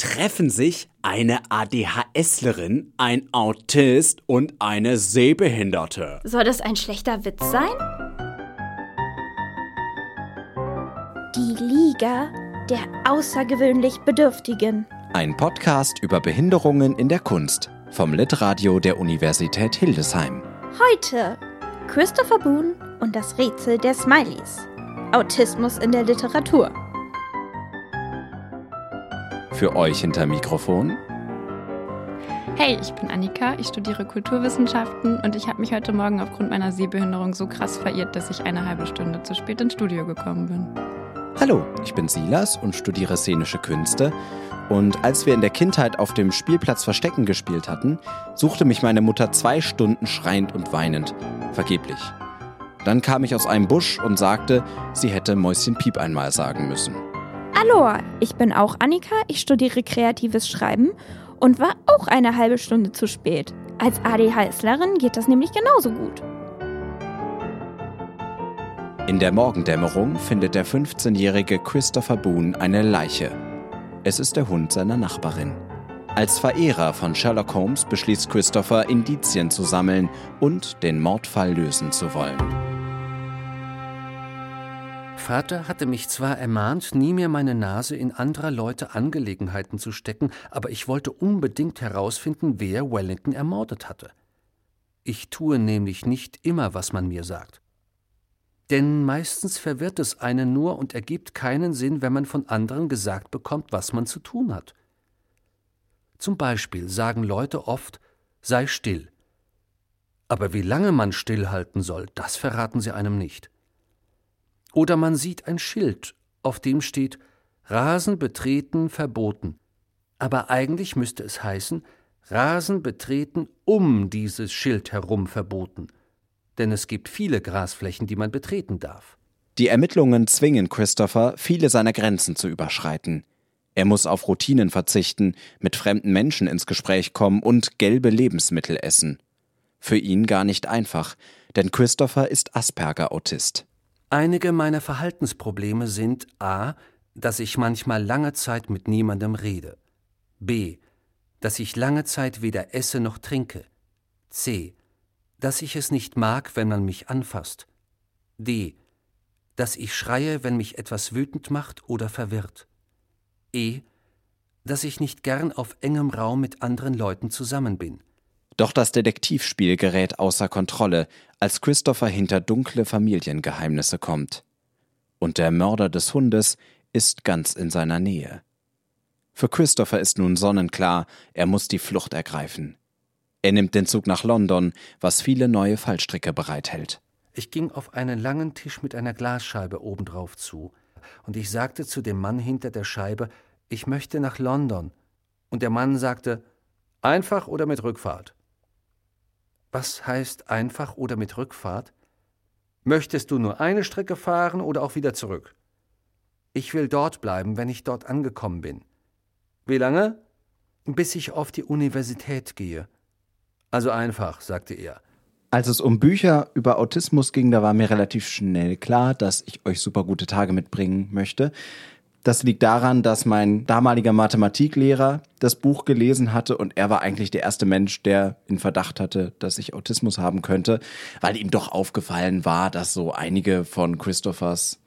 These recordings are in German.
treffen sich eine ADHSlerin, ein Autist und eine Sehbehinderte. Soll das ein schlechter Witz sein? Die Liga der außergewöhnlich Bedürftigen. Ein Podcast über Behinderungen in der Kunst vom Litradio der Universität Hildesheim. Heute Christopher Boone und das Rätsel der Smileys. Autismus in der Literatur. Für euch hinter Mikrofon Hey, ich bin Annika, ich studiere Kulturwissenschaften und ich habe mich heute Morgen aufgrund meiner Sehbehinderung so krass verirrt, dass ich eine halbe Stunde zu spät ins Studio gekommen bin. Hallo, ich bin Silas und studiere szenische Künste. Und als wir in der Kindheit auf dem Spielplatz Verstecken gespielt hatten, suchte mich meine Mutter zwei Stunden schreiend und weinend. Vergeblich. Dann kam ich aus einem Busch und sagte, sie hätte Mäuschen Piep einmal sagen müssen. Hallo, ich bin auch Annika, ich studiere kreatives Schreiben und war auch eine halbe Stunde zu spät. Als ADHSlerin geht das nämlich genauso gut. In der Morgendämmerung findet der 15-jährige Christopher Boone eine Leiche. Es ist der Hund seiner Nachbarin. Als Verehrer von Sherlock Holmes beschließt Christopher, Indizien zu sammeln und den Mordfall lösen zu wollen. Vater hatte mich zwar ermahnt, nie mehr meine Nase in anderer Leute Angelegenheiten zu stecken, aber ich wollte unbedingt herausfinden, wer Wellington ermordet hatte. Ich tue nämlich nicht immer, was man mir sagt. Denn meistens verwirrt es einen nur und ergibt keinen Sinn, wenn man von anderen gesagt bekommt, was man zu tun hat. Zum Beispiel sagen Leute oft, sei still. Aber wie lange man stillhalten soll, das verraten sie einem nicht. Oder man sieht ein Schild, auf dem steht Rasen betreten verboten. Aber eigentlich müsste es heißen Rasen betreten um dieses Schild herum verboten. Denn es gibt viele Grasflächen, die man betreten darf. Die Ermittlungen zwingen Christopher, viele seiner Grenzen zu überschreiten. Er muss auf Routinen verzichten, mit fremden Menschen ins Gespräch kommen und gelbe Lebensmittel essen. Für ihn gar nicht einfach, denn Christopher ist Asperger-Autist. Einige meiner Verhaltensprobleme sind a, dass ich manchmal lange Zeit mit niemandem rede, b, dass ich lange Zeit weder esse noch trinke, c, dass ich es nicht mag, wenn man mich anfasst, d, dass ich schreie, wenn mich etwas wütend macht oder verwirrt, e, dass ich nicht gern auf engem Raum mit anderen Leuten zusammen bin. Doch das Detektivspiel gerät außer Kontrolle, als Christopher hinter dunkle Familiengeheimnisse kommt. Und der Mörder des Hundes ist ganz in seiner Nähe. Für Christopher ist nun sonnenklar, er muss die Flucht ergreifen. Er nimmt den Zug nach London, was viele neue Fallstricke bereithält. Ich ging auf einen langen Tisch mit einer Glasscheibe obendrauf zu, und ich sagte zu dem Mann hinter der Scheibe, ich möchte nach London. Und der Mann sagte, einfach oder mit Rückfahrt. Was heißt einfach oder mit Rückfahrt? Möchtest du nur eine Strecke fahren oder auch wieder zurück? Ich will dort bleiben, wenn ich dort angekommen bin. Wie lange? Bis ich auf die Universität gehe. Also einfach, sagte er. Als es um Bücher über Autismus ging, da war mir relativ schnell klar, dass ich euch super gute Tage mitbringen möchte. Das liegt daran, dass mein damaliger Mathematiklehrer das Buch gelesen hatte und er war eigentlich der erste Mensch, der in Verdacht hatte, dass ich Autismus haben könnte, weil ihm doch aufgefallen war, dass so einige von Christophers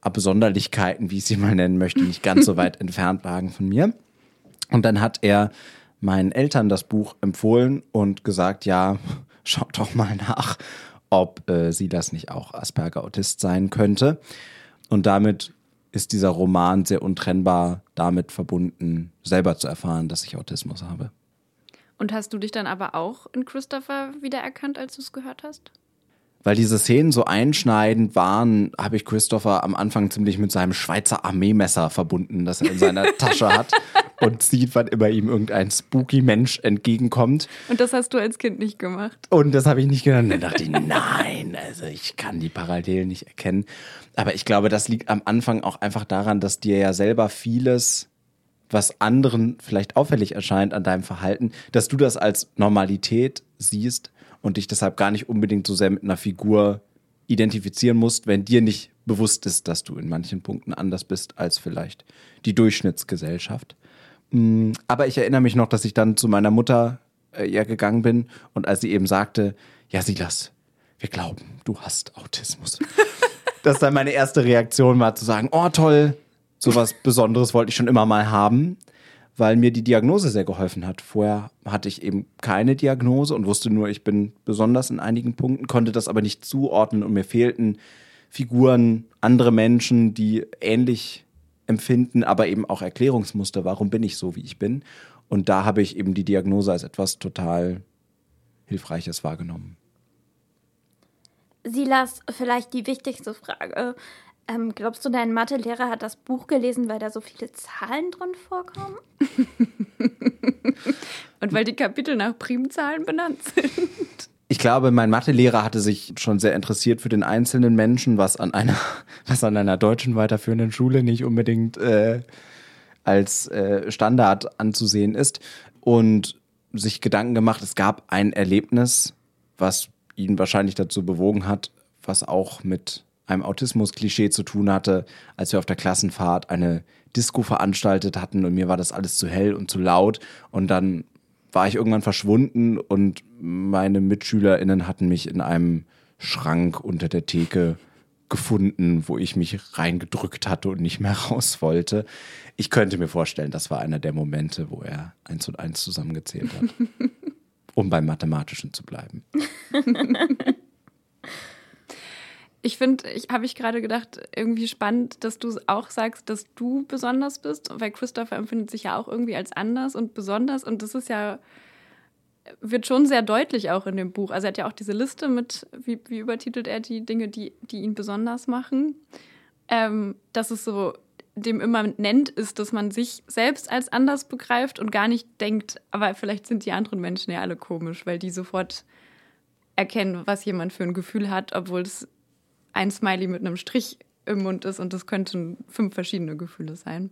Absonderlichkeiten, wie ich sie mal nennen möchte, nicht ganz so weit entfernt lagen von mir. Und dann hat er meinen Eltern das Buch empfohlen und gesagt, ja, schaut doch mal nach, ob äh, sie das nicht auch Asperger-Autist sein könnte. Und damit ist dieser Roman sehr untrennbar damit verbunden, selber zu erfahren, dass ich Autismus habe. Und hast du dich dann aber auch in Christopher wiedererkannt, als du es gehört hast? Weil diese Szenen so einschneidend waren, habe ich Christopher am Anfang ziemlich mit seinem Schweizer Armeemesser verbunden, das er in seiner Tasche hat und sieht, wann immer ihm irgendein spooky Mensch entgegenkommt. Und das hast du als Kind nicht gemacht. Und das habe ich nicht gedacht. Dann dachte ich, nein, also ich kann die Parallelen nicht erkennen. Aber ich glaube, das liegt am Anfang auch einfach daran, dass dir ja selber vieles, was anderen vielleicht auffällig erscheint an deinem Verhalten, dass du das als Normalität siehst und dich deshalb gar nicht unbedingt so sehr mit einer Figur identifizieren musst, wenn dir nicht bewusst ist, dass du in manchen Punkten anders bist als vielleicht die Durchschnittsgesellschaft. Mm, Aber ich erinnere mich noch, dass ich dann zu meiner Mutter äh, ja gegangen bin und als sie eben sagte, ja Silas, wir glauben, du hast Autismus. dass dann meine erste Reaktion war zu sagen, oh toll, sowas Besonderes wollte ich schon immer mal haben, weil mir die Diagnose sehr geholfen hat. Vorher hatte ich eben keine Diagnose und wusste nur, ich bin besonders in einigen Punkten, konnte das aber nicht zuordnen und mir fehlten Figuren, andere Menschen, die ähnlich empfinden, aber eben auch Erklärungsmuster, warum bin ich so, wie ich bin. Und da habe ich eben die Diagnose als etwas total Hilfreiches wahrgenommen. Silas, vielleicht die wichtigste Frage. Ähm, glaubst du, dein Mathelehrer hat das Buch gelesen, weil da so viele Zahlen drin vorkommen? Und weil die Kapitel nach Primzahlen benannt sind. Ich glaube, mein Mathelehrer hatte sich schon sehr interessiert für den einzelnen Menschen, was an einer, was an einer deutschen weiterführenden Schule nicht unbedingt äh, als äh, Standard anzusehen ist. Und sich Gedanken gemacht, es gab ein Erlebnis, was ihn wahrscheinlich dazu bewogen hat, was auch mit einem Autismus-Klischee zu tun hatte, als wir auf der Klassenfahrt eine Disco veranstaltet hatten und mir war das alles zu hell und zu laut und dann war ich irgendwann verschwunden und meine MitschülerInnen hatten mich in einem Schrank unter der Theke gefunden, wo ich mich reingedrückt hatte und nicht mehr raus wollte. Ich könnte mir vorstellen, das war einer der Momente, wo er eins und eins zusammengezählt hat. um beim Mathematischen zu bleiben. Ich finde, ich habe ich gerade gedacht, irgendwie spannend, dass du auch sagst, dass du besonders bist, weil Christopher empfindet sich ja auch irgendwie als anders und besonders und das ist ja wird schon sehr deutlich auch in dem Buch. Also er hat ja auch diese Liste mit, wie, wie übertitelt er die Dinge, die, die ihn besonders machen. Ähm, dass es so dem immer nennt, ist, dass man sich selbst als anders begreift und gar nicht denkt, aber vielleicht sind die anderen Menschen ja alle komisch, weil die sofort erkennen, was jemand für ein Gefühl hat, obwohl es ein Smiley mit einem Strich im Mund ist und das könnten fünf verschiedene Gefühle sein.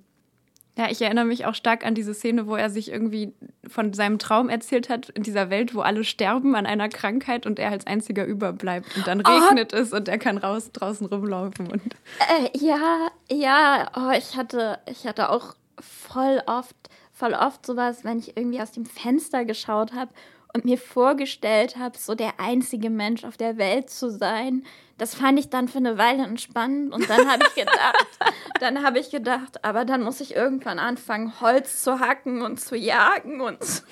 Ja, ich erinnere mich auch stark an diese Szene, wo er sich irgendwie von seinem Traum erzählt hat, in dieser Welt, wo alle sterben an einer Krankheit und er als einziger überbleibt und dann regnet es und er kann raus draußen rumlaufen und Äh, ja, ja, oh, ich hatte, ich hatte auch voll oft, voll oft sowas, wenn ich irgendwie aus dem Fenster geschaut habe und mir vorgestellt habe, so der einzige Mensch auf der Welt zu sein. Das fand ich dann für eine Weile entspannend und dann habe ich gedacht, dann habe ich gedacht, aber dann muss ich irgendwann anfangen, Holz zu hacken und zu jagen und so.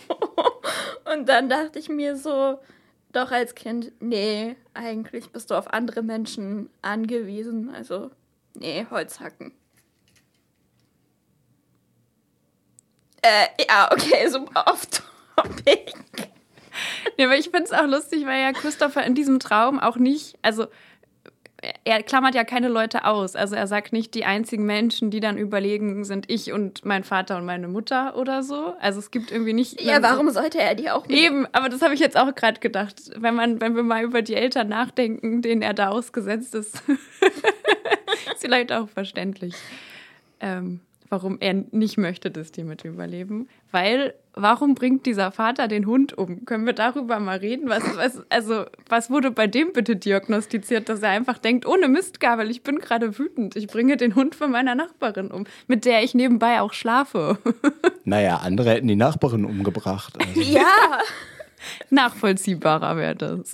Und dann dachte ich mir so, doch als Kind, nee, eigentlich bist du auf andere Menschen angewiesen. Also, nee, Holz hacken. Äh, ja, okay, super off topic. Ja, aber ich finde es auch lustig, weil ja Christopher in diesem Traum auch nicht, also er klammert ja keine Leute aus. Also er sagt nicht, die einzigen Menschen, die dann überlegen, sind ich und mein Vater und meine Mutter oder so. Also es gibt irgendwie nicht. Ja, warum sollte er die auch mit? Eben, aber das habe ich jetzt auch gerade gedacht. Wenn man, wenn wir mal über die Eltern nachdenken, denen er da ausgesetzt ist, ist vielleicht auch verständlich. Ähm, warum er nicht möchte, dass die mit überleben. Weil, warum bringt dieser Vater den Hund um? Können wir darüber mal reden? Was, was, also, was wurde bei dem bitte diagnostiziert, dass er einfach denkt, ohne Mistgabel, ich bin gerade wütend, ich bringe den Hund von meiner Nachbarin um, mit der ich nebenbei auch schlafe. Naja, andere hätten die Nachbarin umgebracht. Also. Ja, Nachvollziehbarer wäre das.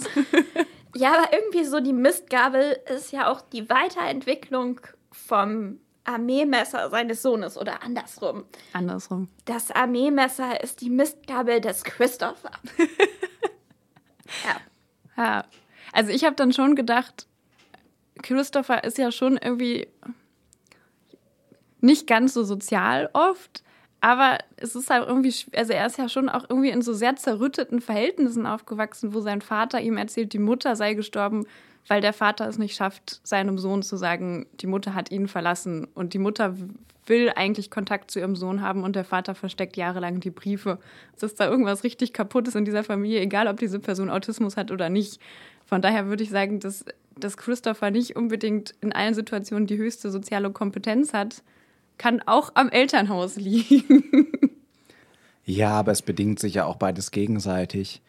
ja, aber irgendwie so die Mistgabel ist ja auch die Weiterentwicklung vom Armeemesser seines Sohnes oder andersrum. Andersrum. Das Armeemesser ist die Mistgabel des Christopher. ja. Ja. Also ich habe dann schon gedacht, Christopher ist ja schon irgendwie nicht ganz so sozial oft, aber es ist halt irgendwie, also er ist ja schon auch irgendwie in so sehr zerrütteten Verhältnissen aufgewachsen, wo sein Vater ihm erzählt, die Mutter sei gestorben, weil der Vater es nicht schafft, seinem Sohn zu sagen, die Mutter hat ihn verlassen und die Mutter will eigentlich Kontakt zu ihrem Sohn haben und der Vater versteckt jahrelang die Briefe. Dass da irgendwas richtig kaputt ist in dieser Familie, egal ob diese Person Autismus hat oder nicht. Von daher würde ich sagen, dass, dass Christopher nicht unbedingt in allen Situationen die höchste soziale Kompetenz hat, kann auch am Elternhaus liegen. Ja, aber es bedingt sich ja auch beides gegenseitig.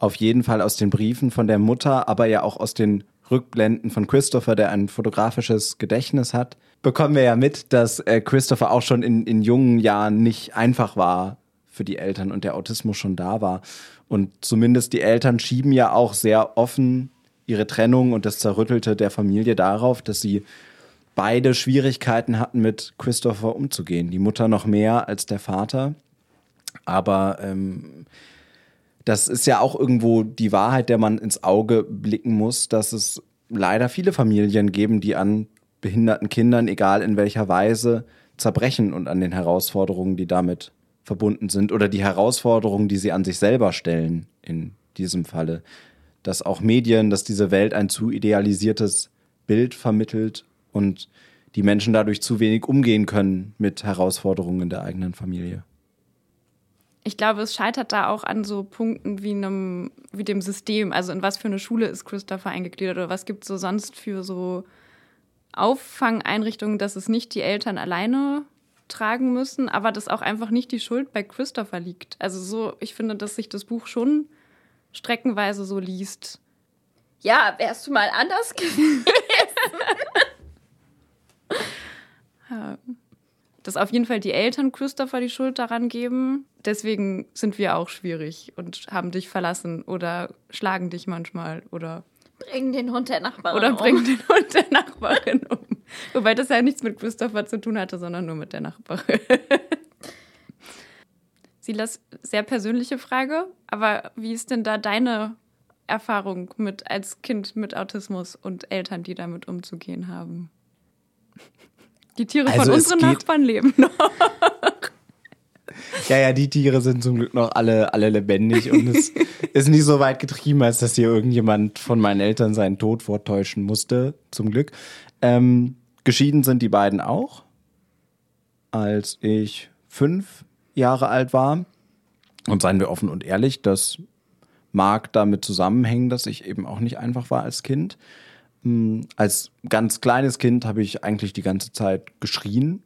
Auf jeden Fall aus den Briefen von der Mutter, aber ja auch aus den Rückblenden von Christopher, der ein fotografisches Gedächtnis hat, bekommen wir ja mit, dass äh, Christopher auch schon in, in jungen Jahren nicht einfach war für die Eltern und der Autismus schon da war. Und zumindest die Eltern schieben ja auch sehr offen ihre Trennung und das Zerrüttelte der Familie darauf, dass sie beide Schwierigkeiten hatten, mit Christopher umzugehen. Die Mutter noch mehr als der Vater. Aber ähm, das ist ja auch irgendwo die Wahrheit, der man ins Auge blicken muss, dass es leider viele Familien geben, die an behinderten Kindern, egal in welcher Weise, zerbrechen und an den Herausforderungen, die damit verbunden sind oder die Herausforderungen, die sie an sich selber stellen in diesem Falle. Dass auch Medien, dass diese Welt ein zu idealisiertes Bild vermittelt und die Menschen dadurch zu wenig umgehen können mit Herausforderungen der eigenen Familie. Ich glaube, es scheitert da auch an so Punkten wie einem, wie dem System. Also in was für eine Schule ist Christopher eingegliedert oder was gibt es so sonst für so Auffangeinrichtungen, dass es nicht die Eltern alleine tragen müssen, aber dass auch einfach nicht die Schuld bei Christopher liegt. Also so, ich finde, dass sich das Buch schon streckenweise so liest. Ja, wärst du mal anders gewesen. Dass auf jeden Fall die Eltern Christopher die Schuld daran geben. Deswegen sind wir auch schwierig und haben dich verlassen oder schlagen dich manchmal oder bringen den Hund der Nachbarin oder um. bringen den Hund der Nachbarin um. Wobei das ja nichts mit Christopher zu tun hatte, sondern nur mit der Nachbarin. Silas, sehr persönliche Frage, aber wie ist denn da deine Erfahrung mit als Kind mit Autismus und Eltern, die damit umzugehen haben? Die Tiere Also von unseren Nachbarn leben noch. Ja, ja, die Tiere sind zum Glück noch alle, alle lebendig und es ist nicht so weit getrieben, als dass hier irgendjemand von meinen Eltern seinen Tod vortäuschen musste, zum Glück. Ähm, geschieden sind die beiden auch, als ich fünf Jahre alt war. Und seien wir offen und ehrlich, das mag damit zusammenhängen, dass ich eben auch nicht einfach war als Kind. Hm, Als ganz kleines Kind habe ich eigentlich die ganze Zeit geschrien.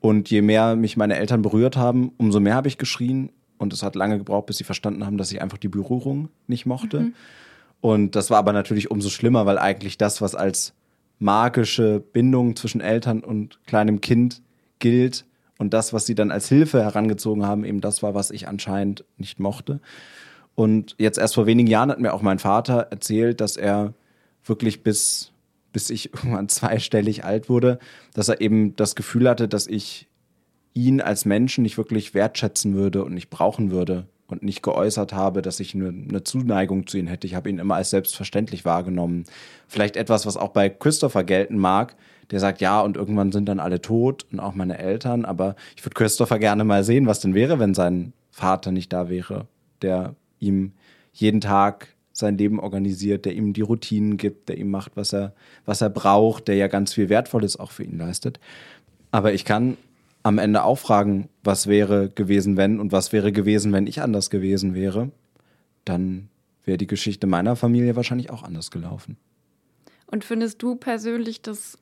Und je mehr mich meine Eltern berührt haben, umso mehr habe ich geschrien. Und es hat lange gebraucht, bis sie verstanden haben, dass ich einfach die Berührung nicht mochte. Und das war aber natürlich umso schlimmer, weil eigentlich das, was als magische Bindung zwischen Eltern und kleinem Kind gilt und das, was sie dann als Hilfe herangezogen haben, eben das war, was ich anscheinend nicht mochte. Und jetzt erst vor wenigen Jahren hat mir auch mein Vater erzählt, dass er wirklich bis, bis ich irgendwann zweistellig alt wurde, dass er eben das Gefühl hatte, dass ich ihn als Menschen nicht wirklich wertschätzen würde und nicht brauchen würde und nicht geäußert habe, dass ich eine, eine Zuneigung zu ihm hätte. Ich habe ihn immer als selbstverständlich wahrgenommen. Vielleicht etwas, was auch bei Christopher gelten mag, der sagt, ja, und irgendwann sind dann alle tot und auch meine Eltern, aber ich würde Christopher gerne mal sehen, was denn wäre, wenn sein Vater nicht da wäre, der ihm jeden Tag sein Leben organisiert, der ihm die Routinen gibt, der ihm macht, was er, was er braucht, der ja ganz viel Wertvolles auch für ihn leistet. Aber ich kann am Ende auch fragen, was wäre gewesen, wenn und was wäre gewesen, wenn ich anders gewesen wäre. Dann wäre die Geschichte meiner Familie wahrscheinlich auch anders gelaufen. Und findest du persönlich das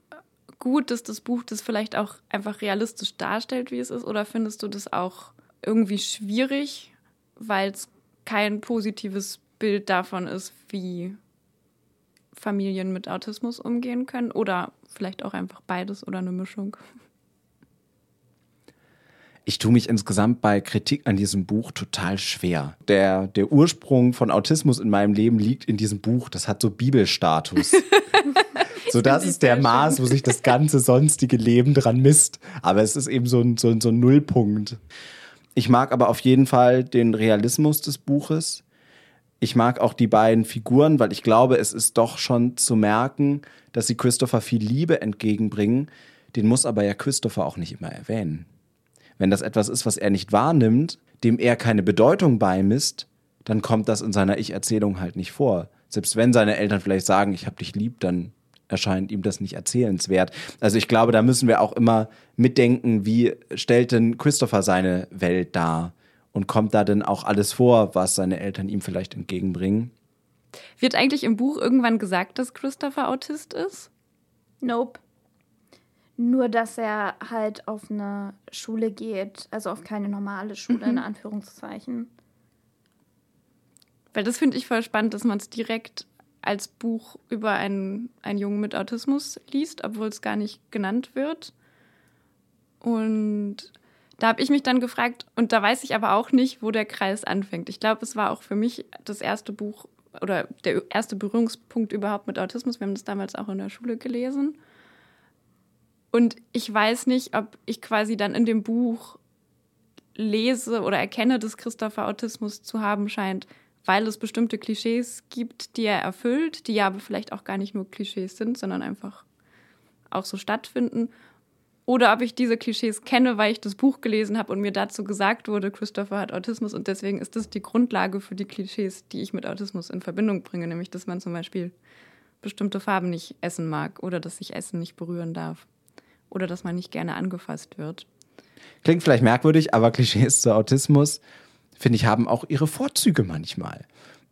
gut, dass das Buch das vielleicht auch einfach realistisch darstellt, wie es ist? Oder findest du das auch irgendwie schwierig, weil es kein positives Bild davon ist, wie Familien mit Autismus umgehen können? Oder vielleicht auch einfach beides oder eine Mischung? Ich tue mich insgesamt bei Kritik an diesem Buch total schwer. Der, der Ursprung von Autismus in meinem Leben liegt in diesem Buch. Das hat so Bibelstatus. so, das ist der Maß, wo sich das ganze sonstige Leben dran misst. Aber es ist eben so ein, so ein, so ein Nullpunkt. Ich mag aber auf jeden Fall den Realismus des Buches. Ich mag auch die beiden Figuren, weil ich glaube, es ist doch schon zu merken, dass sie Christopher viel Liebe entgegenbringen. Den muss aber ja Christopher auch nicht immer erwähnen. Wenn das etwas ist, was er nicht wahrnimmt, dem er keine Bedeutung beimisst, dann kommt das in seiner Ich-Erzählung halt nicht vor. Selbst wenn seine Eltern vielleicht sagen, ich hab dich lieb, dann erscheint ihm das nicht erzählenswert. Also ich glaube, da müssen wir auch immer mitdenken, wie stellt denn Christopher seine Welt dar? Und kommt da denn auch alles vor, was seine Eltern ihm vielleicht entgegenbringen? Wird eigentlich im Buch irgendwann gesagt, dass Christopher Autist ist? Nope. Nur, dass er halt auf eine Schule geht, also auf keine normale Schule, in Anführungszeichen. Weil das finde ich voll spannend, dass man es direkt als Buch über einen, einen Jungen mit Autismus liest, obwohl es gar nicht genannt wird. Und da habe ich mich dann gefragt, und da weiß ich aber auch nicht, wo der Kreis anfängt. Ich glaube, es war auch für mich das erste Buch oder der erste Berührungspunkt überhaupt mit Autismus. Wir haben das damals auch in der Schule gelesen. Und ich weiß nicht, ob ich quasi dann in dem Buch lese oder erkenne, dass Christopher Autismus zu haben scheint, weil es bestimmte Klischees gibt, die er erfüllt, die ja aber vielleicht auch gar nicht nur Klischees sind, sondern einfach auch so stattfinden. Oder ob ich diese Klischees kenne, weil ich das Buch gelesen habe und mir dazu gesagt wurde, Christopher hat Autismus und deswegen ist das die Grundlage für die Klischees, die ich mit Autismus in Verbindung bringe, nämlich dass man zum Beispiel bestimmte Farben nicht essen mag oder dass sich Essen nicht berühren darf oder dass man nicht gerne angefasst wird. Klingt vielleicht merkwürdig, aber Klischees zu Autismus, finde ich, haben auch ihre Vorzüge manchmal.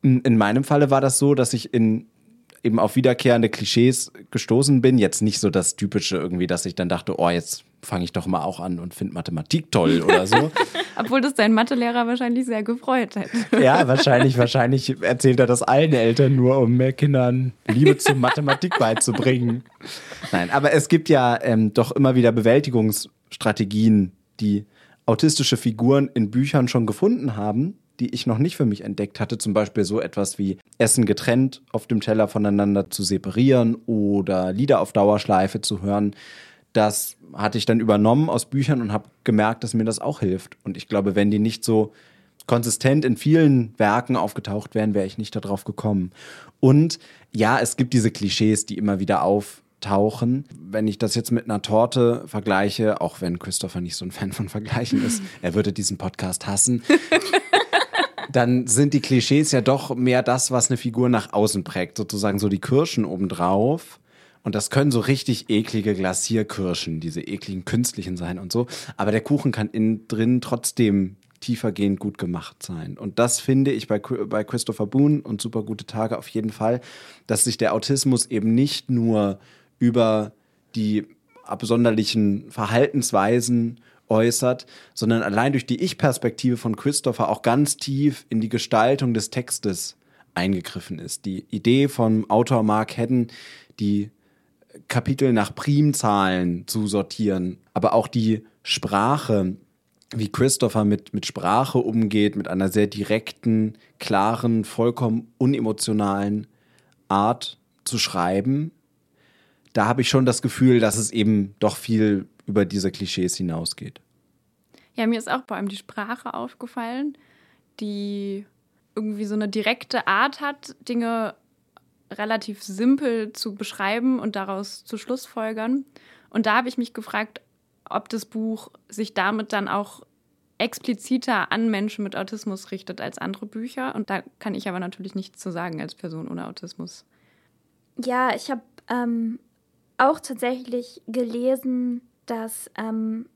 In meinem Falle war das so, dass ich in eben auf wiederkehrende Klischees gestoßen bin. Jetzt nicht so das Typische irgendwie, dass ich dann dachte, oh, jetzt fange ich doch mal auch an und finde Mathematik toll oder so. Obwohl das dein Mathelehrer wahrscheinlich sehr gefreut hat. ja, wahrscheinlich, wahrscheinlich erzählt er das allen Eltern nur, um mehr Kindern Liebe zur Mathematik beizubringen. Nein, aber es gibt ja ähm, doch immer wieder Bewältigungsstrategien, die autistische Figuren in Büchern schon gefunden haben, die ich noch nicht für mich entdeckt hatte. Zum Beispiel so etwas wie Essen getrennt auf dem Teller voneinander zu separieren oder Lieder auf Dauerschleife zu hören. Das hatte ich dann übernommen aus Büchern und habe gemerkt, dass mir das auch hilft. Und ich glaube, wenn die nicht so konsistent in vielen Werken aufgetaucht wären, wäre ich nicht darauf gekommen. Und ja, es gibt diese Klischees, die immer wieder auftauchen. Wenn ich das jetzt mit einer Torte vergleiche, auch wenn Christopher nicht so ein Fan von Vergleichen ist, er würde diesen Podcast hassen dann sind die Klischees ja doch mehr das, was eine Figur nach außen prägt. Sozusagen so die Kirschen obendrauf. Und das können so richtig eklige Glasierkirschen, diese ekligen künstlichen sein und so. Aber der Kuchen kann innen drin trotzdem tiefergehend gut gemacht sein. Und das finde ich bei, bei Christopher Boone und Super gute Tage auf jeden Fall, dass sich der Autismus eben nicht nur über die absonderlichen Verhaltensweisen äußert, sondern allein durch die Ich-Perspektive von Christopher auch ganz tief in die Gestaltung des Textes eingegriffen ist. Die Idee vom Autor Mark Hedden, die Kapitel nach Primzahlen zu sortieren, aber auch die Sprache, wie Christopher mit, mit Sprache umgeht, mit einer sehr direkten, klaren, vollkommen unemotionalen Art zu schreiben, da habe ich schon das Gefühl, dass es eben doch viel über diese Klischees hinausgeht. Ja, mir ist auch vor allem die Sprache aufgefallen, die irgendwie so eine direkte Art hat, Dinge relativ simpel zu beschreiben und daraus zu Schlussfolgern. Und da habe ich mich gefragt, ob das Buch sich damit dann auch expliziter an Menschen mit Autismus richtet als andere Bücher. Und da kann ich aber natürlich nichts zu sagen als Person ohne Autismus. Ja, ich habe ähm, auch tatsächlich gelesen, dass ähm,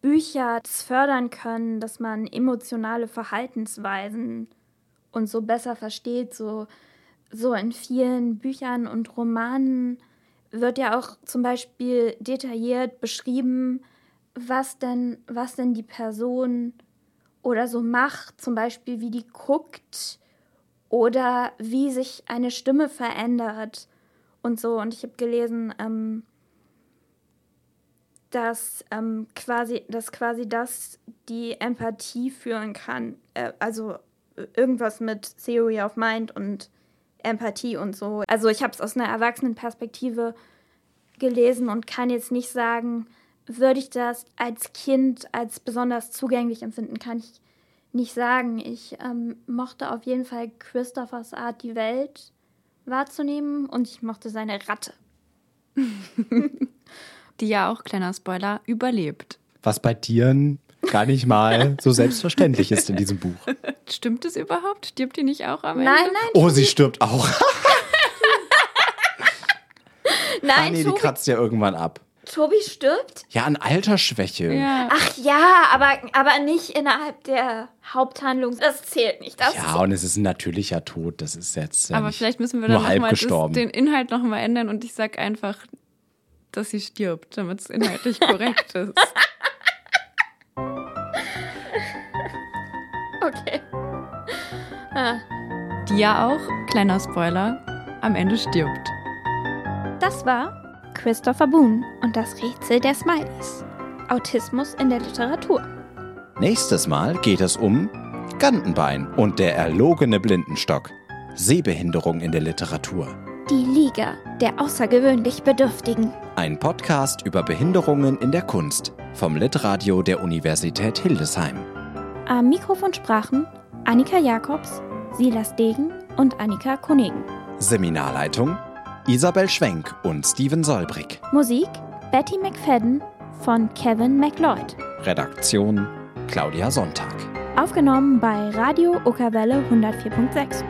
Bücher das fördern können, dass man emotionale Verhaltensweisen und so besser versteht. So, so in vielen Büchern und Romanen wird ja auch zum Beispiel detailliert beschrieben, was denn, was denn die Person oder so macht, zum Beispiel wie die guckt oder wie sich eine Stimme verändert und so. Und ich habe gelesen, ähm, dass ähm, quasi, dass quasi das die Empathie führen kann. Äh, also irgendwas mit Theory of Mind und Empathie und so. Also ich habe es aus einer Erwachsenenperspektive gelesen und kann jetzt nicht sagen, würde ich das als Kind als besonders zugänglich empfinden, kann ich nicht sagen. Ich ähm, mochte auf jeden Fall Christophers Art, die Welt wahrzunehmen und ich mochte seine Ratte. die ja auch, kleiner Spoiler, überlebt. Was bei Tieren gar nicht mal so selbstverständlich ist in diesem Buch. Stimmt es überhaupt? Stirbt die nicht auch am Ende? Nein, nein. Oh, sie stirbt auch. nein, ah, nee, die kratzt ja irgendwann ab. Tobi stirbt? Ja, an Altersschwäche. Ja. Ach ja, aber, aber nicht innerhalb der Haupthandlung. Das zählt nicht. Das ja, und es ist ein natürlicher Tod. Das ist jetzt. aber vielleicht müssen wir dann nochmal den Inhalt nochmal ändern und ich sag einfach, dass sie stirbt, damit es inhaltlich korrekt ist. Okay. Ah. Die ja auch, kleiner Spoiler, am Ende stirbt. Das war Christopher Boone und das Rätsel der Smileys. Autismus in der Literatur. Nächstes Mal geht es um Gantenbein und der erlogene Blindenstock. Sehbehinderung in der Literatur. Die Liga der außergewöhnlich Bedürftigen. Ein Podcast über Behinderungen in der Kunst vom Litradio der Universität Hildesheim. Am Mikrofon sprachen Annika Jakobs, Silas Degen und Annika Konegen. Seminarleitung Isabel Schwenk und Steven Solbrig. Musik Betty McFadden von Kevin McLeod. Redaktion Claudia Sonntag. Aufgenommen bei Radio Okerwelle 104.6.